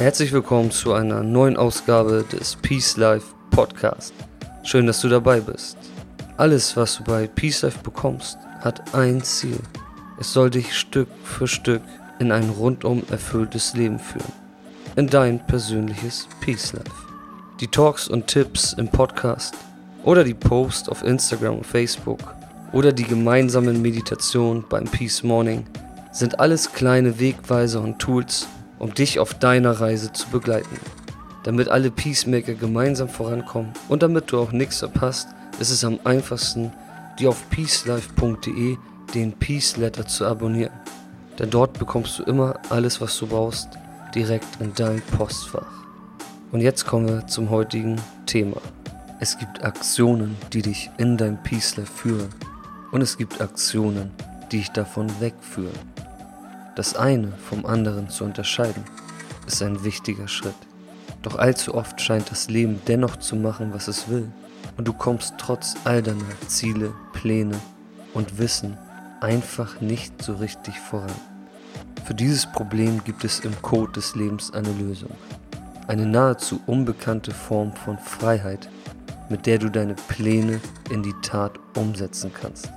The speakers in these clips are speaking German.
Herzlich willkommen zu einer neuen Ausgabe des Peace Life Podcast. Schön, dass du dabei bist. Alles, was du bei Peace Life bekommst, hat ein Ziel. Es soll dich Stück für Stück in ein rundum erfülltes Leben führen. In dein persönliches Peace Life. Die Talks und Tipps im Podcast oder die Posts auf Instagram und Facebook oder die gemeinsamen Meditationen beim Peace Morning sind alles kleine Wegweiser und Tools, um dich auf deiner Reise zu begleiten. Damit alle Peacemaker gemeinsam vorankommen und damit du auch nichts verpasst, ist es am einfachsten, dir auf peacelife.de den Peace Letter zu abonnieren. Denn dort bekommst du immer alles, was du brauchst, direkt in dein Postfach. Und jetzt kommen wir zum heutigen Thema. Es gibt Aktionen, die dich in dein Peace Life führen. Und es gibt Aktionen, die dich davon wegführen. Das eine vom anderen zu unterscheiden, ist ein wichtiger Schritt. Doch allzu oft scheint das Leben dennoch zu machen, was es will. Und du kommst trotz all deiner Ziele, Pläne und Wissen einfach nicht so richtig voran. Für dieses Problem gibt es im Code des Lebens eine Lösung. Eine nahezu unbekannte Form von Freiheit, mit der du deine Pläne in die Tat umsetzen kannst.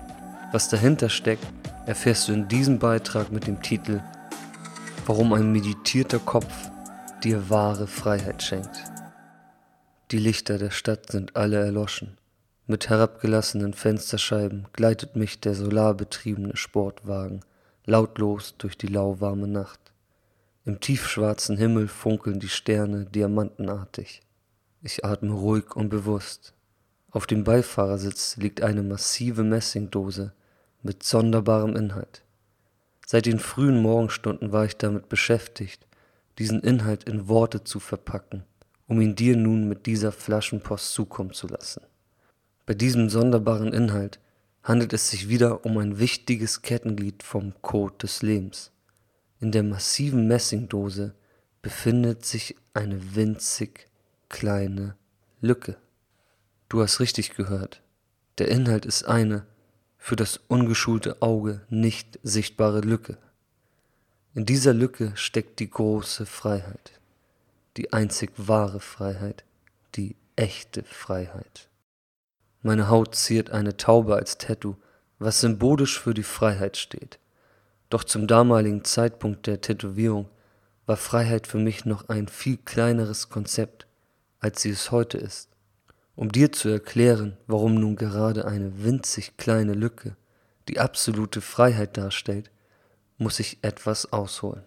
Was dahinter steckt, erfährst du in diesem Beitrag mit dem Titel Warum ein meditierter Kopf dir wahre Freiheit schenkt. Die Lichter der Stadt sind alle erloschen. Mit herabgelassenen Fensterscheiben gleitet mich der solarbetriebene Sportwagen lautlos durch die lauwarme Nacht. Im tiefschwarzen Himmel funkeln die Sterne diamantenartig. Ich atme ruhig und bewusst. Auf dem Beifahrersitz liegt eine massive Messingdose mit sonderbarem Inhalt. Seit den frühen Morgenstunden war ich damit beschäftigt, diesen Inhalt in Worte zu verpacken, um ihn dir nun mit dieser Flaschenpost zukommen zu lassen. Bei diesem sonderbaren Inhalt handelt es sich wieder um ein wichtiges Kettenglied vom Code des Lebens. In der massiven Messingdose befindet sich eine winzig kleine Lücke. Du hast richtig gehört. Der Inhalt ist eine für das ungeschulte Auge nicht sichtbare Lücke. In dieser Lücke steckt die große Freiheit, die einzig wahre Freiheit, die echte Freiheit. Meine Haut ziert eine Taube als Tattoo, was symbolisch für die Freiheit steht. Doch zum damaligen Zeitpunkt der Tätowierung war Freiheit für mich noch ein viel kleineres Konzept, als sie es heute ist. Um dir zu erklären, warum nun gerade eine winzig kleine Lücke die absolute Freiheit darstellt, muss ich etwas ausholen.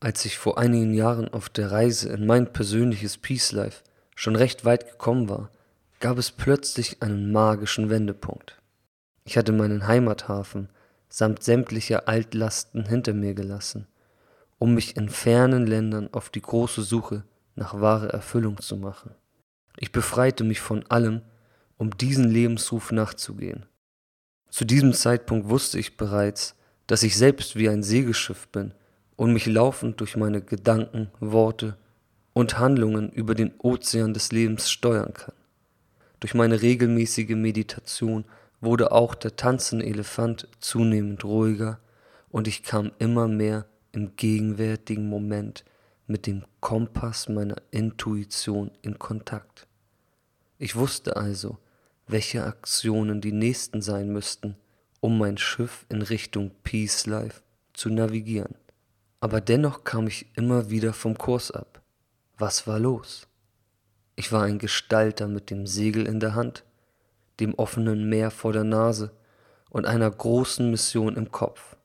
Als ich vor einigen Jahren auf der Reise in mein persönliches Peace Life schon recht weit gekommen war, gab es plötzlich einen magischen Wendepunkt. Ich hatte meinen Heimathafen samt sämtlicher Altlasten hinter mir gelassen, um mich in fernen Ländern auf die große Suche nach wahre Erfüllung zu machen. Ich befreite mich von allem, um diesen Lebensruf nachzugehen. Zu diesem Zeitpunkt wusste ich bereits, dass ich selbst wie ein Segelschiff bin und mich laufend durch meine Gedanken, Worte und Handlungen über den Ozean des Lebens steuern kann. Durch meine regelmäßige Meditation wurde auch der tanzende Elefant zunehmend ruhiger und ich kam immer mehr im gegenwärtigen Moment mit dem Kompass meiner Intuition in Kontakt. Ich wusste also, welche Aktionen die nächsten sein müssten, um mein Schiff in Richtung Peace Life zu navigieren. Aber dennoch kam ich immer wieder vom Kurs ab. Was war los? Ich war ein Gestalter mit dem Segel in der Hand, dem offenen Meer vor der Nase und einer großen Mission im Kopf.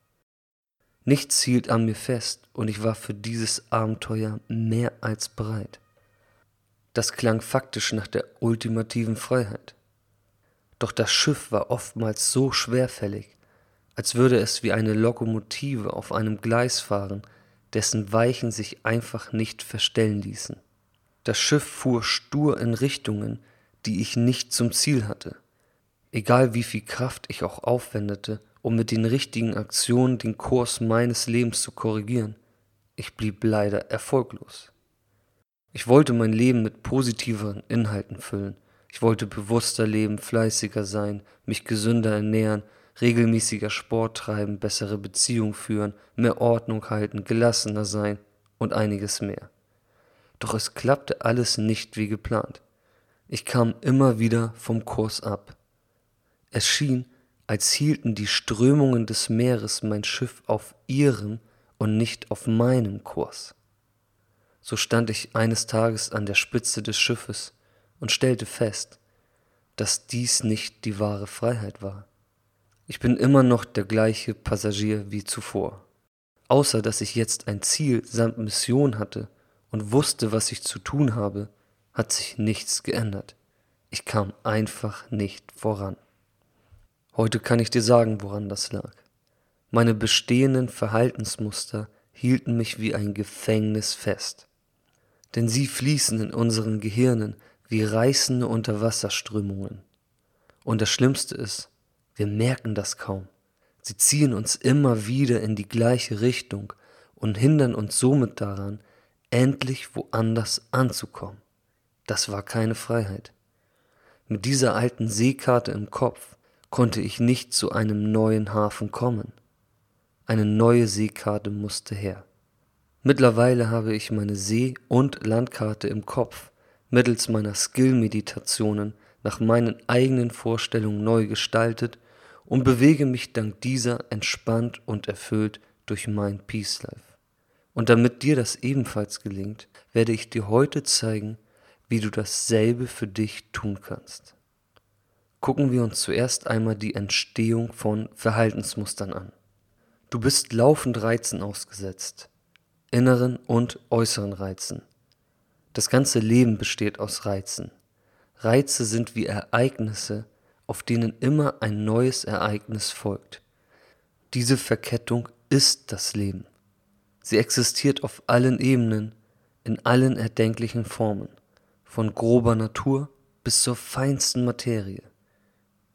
Nichts hielt an mir fest und ich war für dieses Abenteuer mehr als bereit. Das klang faktisch nach der ultimativen Freiheit. Doch das Schiff war oftmals so schwerfällig, als würde es wie eine Lokomotive auf einem Gleis fahren, dessen Weichen sich einfach nicht verstellen ließen. Das Schiff fuhr stur in Richtungen, die ich nicht zum Ziel hatte. Egal wie viel Kraft ich auch aufwendete, um mit den richtigen Aktionen den Kurs meines Lebens zu korrigieren, ich blieb leider erfolglos. Ich wollte mein Leben mit positiveren Inhalten füllen. Ich wollte bewusster leben, fleißiger sein, mich gesünder ernähren, regelmäßiger Sport treiben, bessere Beziehungen führen, mehr Ordnung halten, gelassener sein und einiges mehr. Doch es klappte alles nicht wie geplant. Ich kam immer wieder vom Kurs ab. Es schien, als hielten die Strömungen des Meeres mein Schiff auf ihrem und nicht auf meinem Kurs. So stand ich eines Tages an der Spitze des Schiffes und stellte fest, dass dies nicht die wahre Freiheit war. Ich bin immer noch der gleiche Passagier wie zuvor. Außer dass ich jetzt ein Ziel samt Mission hatte und wusste, was ich zu tun habe, hat sich nichts geändert. Ich kam einfach nicht voran. Heute kann ich dir sagen, woran das lag. Meine bestehenden Verhaltensmuster hielten mich wie ein Gefängnis fest. Denn sie fließen in unseren Gehirnen wie reißende Unterwasserströmungen. Und das Schlimmste ist, wir merken das kaum. Sie ziehen uns immer wieder in die gleiche Richtung und hindern uns somit daran, endlich woanders anzukommen. Das war keine Freiheit. Mit dieser alten Seekarte im Kopf konnte ich nicht zu einem neuen Hafen kommen. Eine neue Seekarte musste her. Mittlerweile habe ich meine See- und Landkarte im Kopf mittels meiner Skill-Meditationen nach meinen eigenen Vorstellungen neu gestaltet und bewege mich dank dieser entspannt und erfüllt durch mein Peace Life. Und damit dir das ebenfalls gelingt, werde ich dir heute zeigen, wie du dasselbe für dich tun kannst. Gucken wir uns zuerst einmal die Entstehung von Verhaltensmustern an. Du bist laufend Reizen ausgesetzt, inneren und äußeren Reizen. Das ganze Leben besteht aus Reizen. Reize sind wie Ereignisse, auf denen immer ein neues Ereignis folgt. Diese Verkettung ist das Leben. Sie existiert auf allen Ebenen, in allen erdenklichen Formen, von grober Natur bis zur feinsten Materie.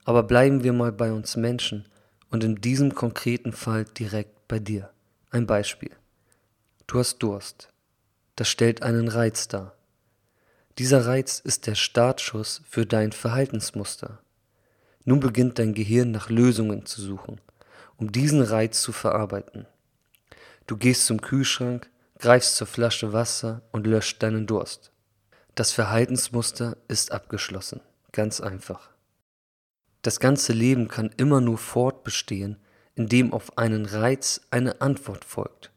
Aber bleiben wir mal bei uns Menschen und in diesem konkreten Fall direkt bei dir. Ein Beispiel. Du hast Durst. Das stellt einen Reiz dar. Dieser Reiz ist der Startschuss für dein Verhaltensmuster. Nun beginnt dein Gehirn nach Lösungen zu suchen, um diesen Reiz zu verarbeiten. Du gehst zum Kühlschrank, greifst zur Flasche Wasser und löscht deinen Durst. Das Verhaltensmuster ist abgeschlossen, ganz einfach. Das ganze Leben kann immer nur fortbestehen, indem auf einen Reiz eine Antwort folgt.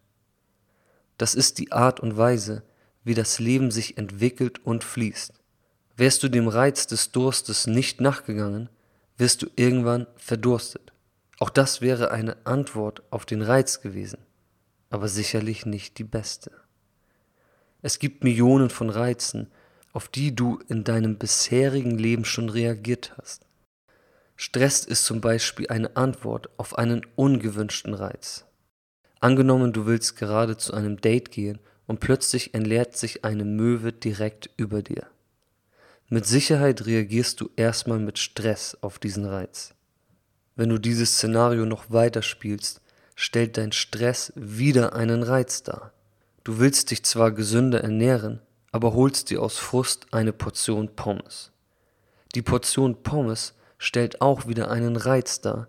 Das ist die Art und Weise, wie das Leben sich entwickelt und fließt. Wärst du dem Reiz des Durstes nicht nachgegangen, wirst du irgendwann verdurstet. Auch das wäre eine Antwort auf den Reiz gewesen, aber sicherlich nicht die beste. Es gibt Millionen von Reizen, auf die du in deinem bisherigen Leben schon reagiert hast. Stress ist zum Beispiel eine Antwort auf einen ungewünschten Reiz. Angenommen, du willst gerade zu einem Date gehen und plötzlich entleert sich eine Möwe direkt über dir. Mit Sicherheit reagierst du erstmal mit Stress auf diesen Reiz. Wenn du dieses Szenario noch weiter spielst, stellt dein Stress wieder einen Reiz dar. Du willst dich zwar gesünder ernähren, aber holst dir aus Frust eine Portion Pommes. Die Portion Pommes stellt auch wieder einen Reiz dar,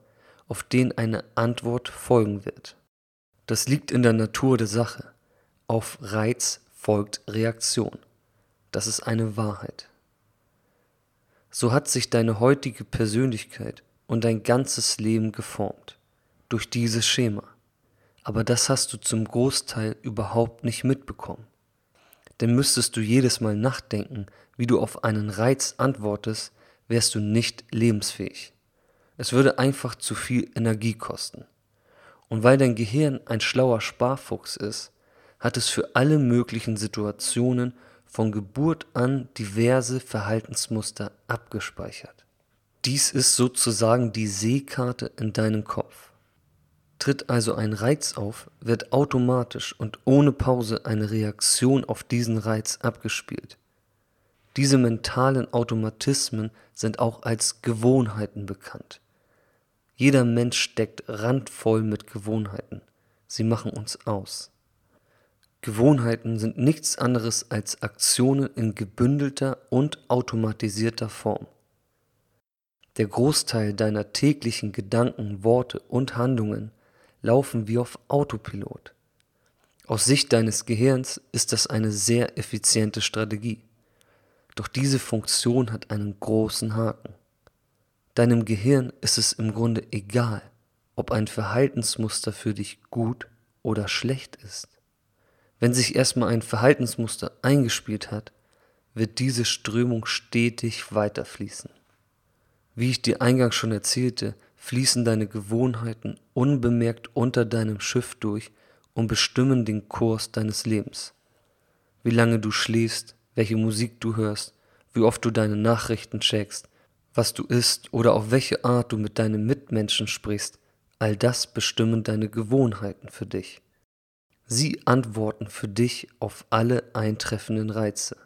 auf den eine Antwort folgen wird. Das liegt in der Natur der Sache. Auf Reiz folgt Reaktion. Das ist eine Wahrheit. So hat sich deine heutige Persönlichkeit und dein ganzes Leben geformt durch dieses Schema. Aber das hast du zum Großteil überhaupt nicht mitbekommen. Denn müsstest du jedes Mal nachdenken, wie du auf einen Reiz antwortest, wärst du nicht lebensfähig. Es würde einfach zu viel Energie kosten. Und weil dein Gehirn ein schlauer Sparfuchs ist, hat es für alle möglichen Situationen von Geburt an diverse Verhaltensmuster abgespeichert. Dies ist sozusagen die Seekarte in deinem Kopf. Tritt also ein Reiz auf, wird automatisch und ohne Pause eine Reaktion auf diesen Reiz abgespielt. Diese mentalen Automatismen sind auch als Gewohnheiten bekannt. Jeder Mensch steckt randvoll mit Gewohnheiten. Sie machen uns aus. Gewohnheiten sind nichts anderes als Aktionen in gebündelter und automatisierter Form. Der Großteil deiner täglichen Gedanken, Worte und Handlungen laufen wie auf Autopilot. Aus Sicht deines Gehirns ist das eine sehr effiziente Strategie. Doch diese Funktion hat einen großen Haken. Deinem Gehirn ist es im Grunde egal, ob ein Verhaltensmuster für dich gut oder schlecht ist. Wenn sich erstmal ein Verhaltensmuster eingespielt hat, wird diese Strömung stetig weiterfließen. Wie ich dir eingangs schon erzählte, fließen deine Gewohnheiten unbemerkt unter deinem Schiff durch und bestimmen den Kurs deines Lebens. Wie lange du schläfst, welche Musik du hörst, wie oft du deine Nachrichten checkst, was du isst oder auf welche Art du mit deinen Mitmenschen sprichst, all das bestimmen deine Gewohnheiten für dich. Sie antworten für dich auf alle eintreffenden Reize.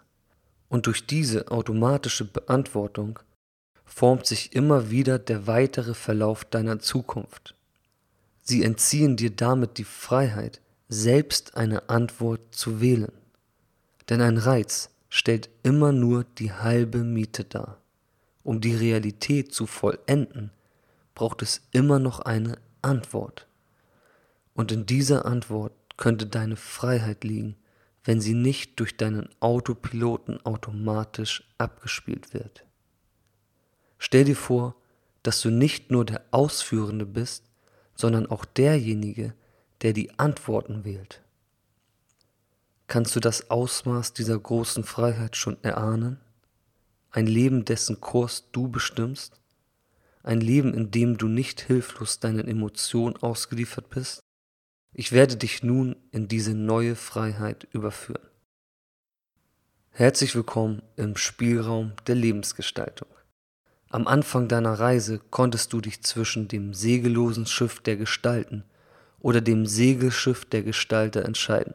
Und durch diese automatische Beantwortung formt sich immer wieder der weitere Verlauf deiner Zukunft. Sie entziehen dir damit die Freiheit, selbst eine Antwort zu wählen. Denn ein Reiz stellt immer nur die halbe Miete dar. Um die Realität zu vollenden, braucht es immer noch eine Antwort. Und in dieser Antwort könnte deine Freiheit liegen, wenn sie nicht durch deinen Autopiloten automatisch abgespielt wird. Stell dir vor, dass du nicht nur der Ausführende bist, sondern auch derjenige, der die Antworten wählt. Kannst du das Ausmaß dieser großen Freiheit schon erahnen? Ein Leben, dessen Kurs du bestimmst, ein Leben, in dem du nicht hilflos deinen Emotionen ausgeliefert bist? Ich werde dich nun in diese neue Freiheit überführen. Herzlich willkommen im Spielraum der Lebensgestaltung. Am Anfang deiner Reise konntest du dich zwischen dem segellosen Schiff der Gestalten oder dem Segelschiff der Gestalter entscheiden.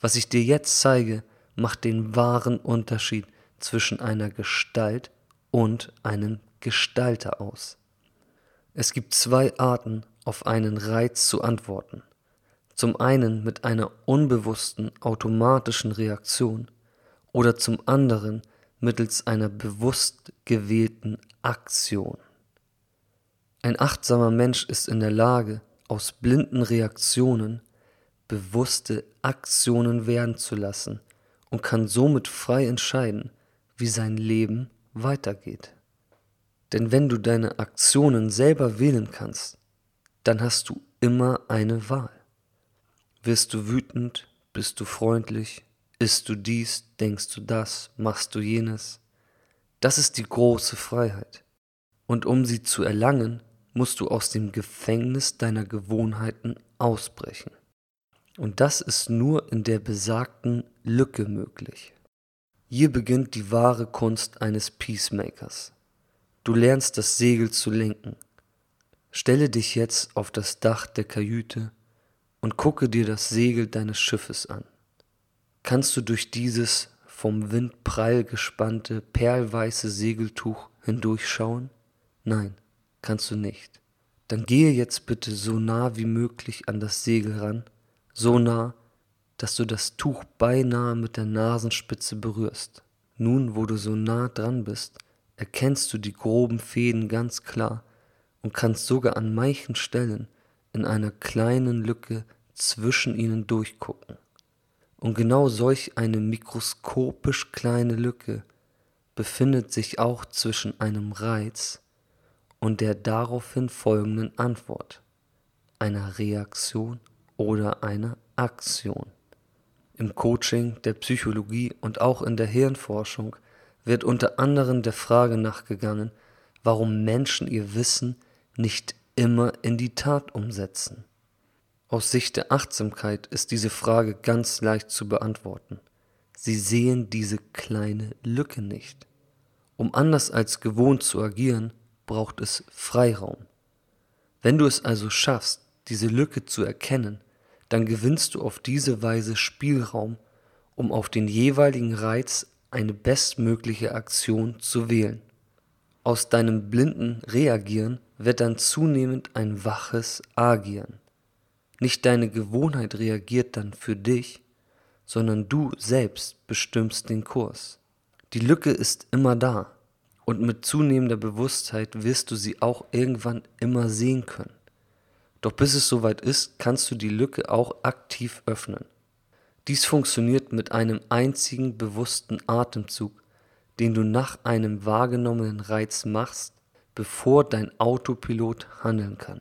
Was ich dir jetzt zeige, macht den wahren Unterschied zwischen einer Gestalt und einem Gestalter aus. Es gibt zwei Arten, auf einen Reiz zu antworten. Zum einen mit einer unbewussten automatischen Reaktion oder zum anderen mittels einer bewusst gewählten Aktion. Ein achtsamer Mensch ist in der Lage, aus blinden Reaktionen bewusste Aktionen werden zu lassen und kann somit frei entscheiden, wie sein Leben weitergeht. Denn wenn du deine Aktionen selber wählen kannst, dann hast du immer eine Wahl. Wirst du wütend, bist du freundlich, isst du dies, denkst du das, machst du jenes. Das ist die große Freiheit. Und um sie zu erlangen, musst du aus dem Gefängnis deiner Gewohnheiten ausbrechen. Und das ist nur in der besagten Lücke möglich. Hier beginnt die wahre Kunst eines Peacemakers. Du lernst das Segel zu lenken. Stelle dich jetzt auf das Dach der Kajüte und gucke dir das Segel deines Schiffes an. Kannst du durch dieses vom Wind prall gespannte, perlweiße Segeltuch hindurchschauen? Nein, kannst du nicht. Dann gehe jetzt bitte so nah wie möglich an das Segel ran, so nah, dass du das Tuch beinahe mit der Nasenspitze berührst. Nun, wo du so nah dran bist, erkennst du die groben Fäden ganz klar und kannst sogar an manchen Stellen in einer kleinen Lücke zwischen ihnen durchgucken. Und genau solch eine mikroskopisch kleine Lücke befindet sich auch zwischen einem Reiz und der daraufhin folgenden Antwort, einer Reaktion oder einer Aktion. Im Coaching, der Psychologie und auch in der Hirnforschung wird unter anderem der Frage nachgegangen, warum Menschen ihr Wissen nicht immer in die Tat umsetzen. Aus Sicht der Achtsamkeit ist diese Frage ganz leicht zu beantworten. Sie sehen diese kleine Lücke nicht. Um anders als gewohnt zu agieren, braucht es Freiraum. Wenn du es also schaffst, diese Lücke zu erkennen, dann gewinnst du auf diese Weise Spielraum, um auf den jeweiligen Reiz eine bestmögliche Aktion zu wählen. Aus deinem blinden Reagieren wird dann zunehmend ein waches Agieren. Nicht deine Gewohnheit reagiert dann für dich, sondern du selbst bestimmst den Kurs. Die Lücke ist immer da und mit zunehmender Bewusstheit wirst du sie auch irgendwann immer sehen können. Doch bis es soweit ist, kannst du die Lücke auch aktiv öffnen. Dies funktioniert mit einem einzigen bewussten Atemzug, den du nach einem wahrgenommenen Reiz machst, bevor dein Autopilot handeln kann.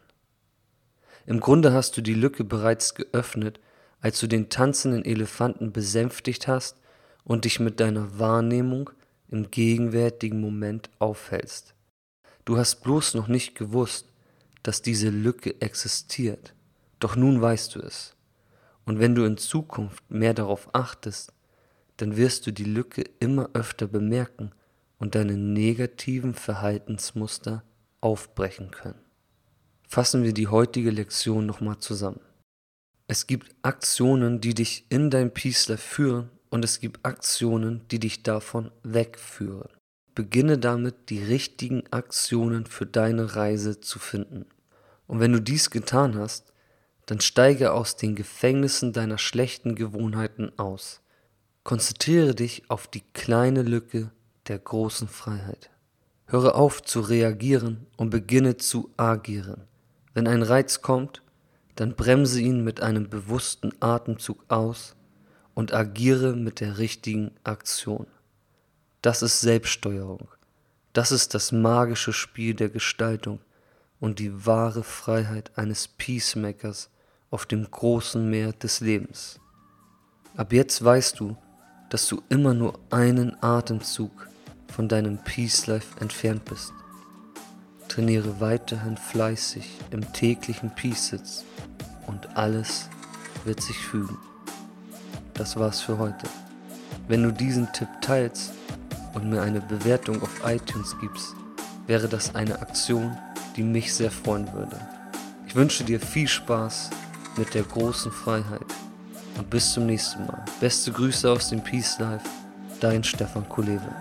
Im Grunde hast du die Lücke bereits geöffnet, als du den tanzenden Elefanten besänftigt hast und dich mit deiner Wahrnehmung im gegenwärtigen Moment aufhältst. Du hast bloß noch nicht gewusst, dass diese Lücke existiert, doch nun weißt du es. Und wenn du in Zukunft mehr darauf achtest, dann wirst du die Lücke immer öfter bemerken und deine negativen Verhaltensmuster aufbrechen können. Fassen wir die heutige Lektion nochmal zusammen. Es gibt Aktionen, die dich in dein Peace führen und es gibt Aktionen, die dich davon wegführen. Beginne damit, die richtigen Aktionen für deine Reise zu finden. Und wenn du dies getan hast, dann steige aus den Gefängnissen deiner schlechten Gewohnheiten aus. Konzentriere dich auf die kleine Lücke der großen Freiheit. Höre auf zu reagieren und beginne zu agieren. Wenn ein Reiz kommt, dann bremse ihn mit einem bewussten Atemzug aus und agiere mit der richtigen Aktion. Das ist Selbststeuerung. Das ist das magische Spiel der Gestaltung und die wahre Freiheit eines Peacemakers auf dem großen Meer des Lebens. Ab jetzt weißt du, dass du immer nur einen Atemzug von deinem Peace Life entfernt bist. Trainiere weiterhin fleißig im täglichen Peace-Sitz und alles wird sich fügen. Das war's für heute. Wenn du diesen Tipp teilst und mir eine Bewertung auf iTunes gibst, wäre das eine Aktion, die mich sehr freuen würde. Ich wünsche dir viel Spaß mit der großen Freiheit und bis zum nächsten Mal. Beste Grüße aus dem Peace Life, dein Stefan Kulewe.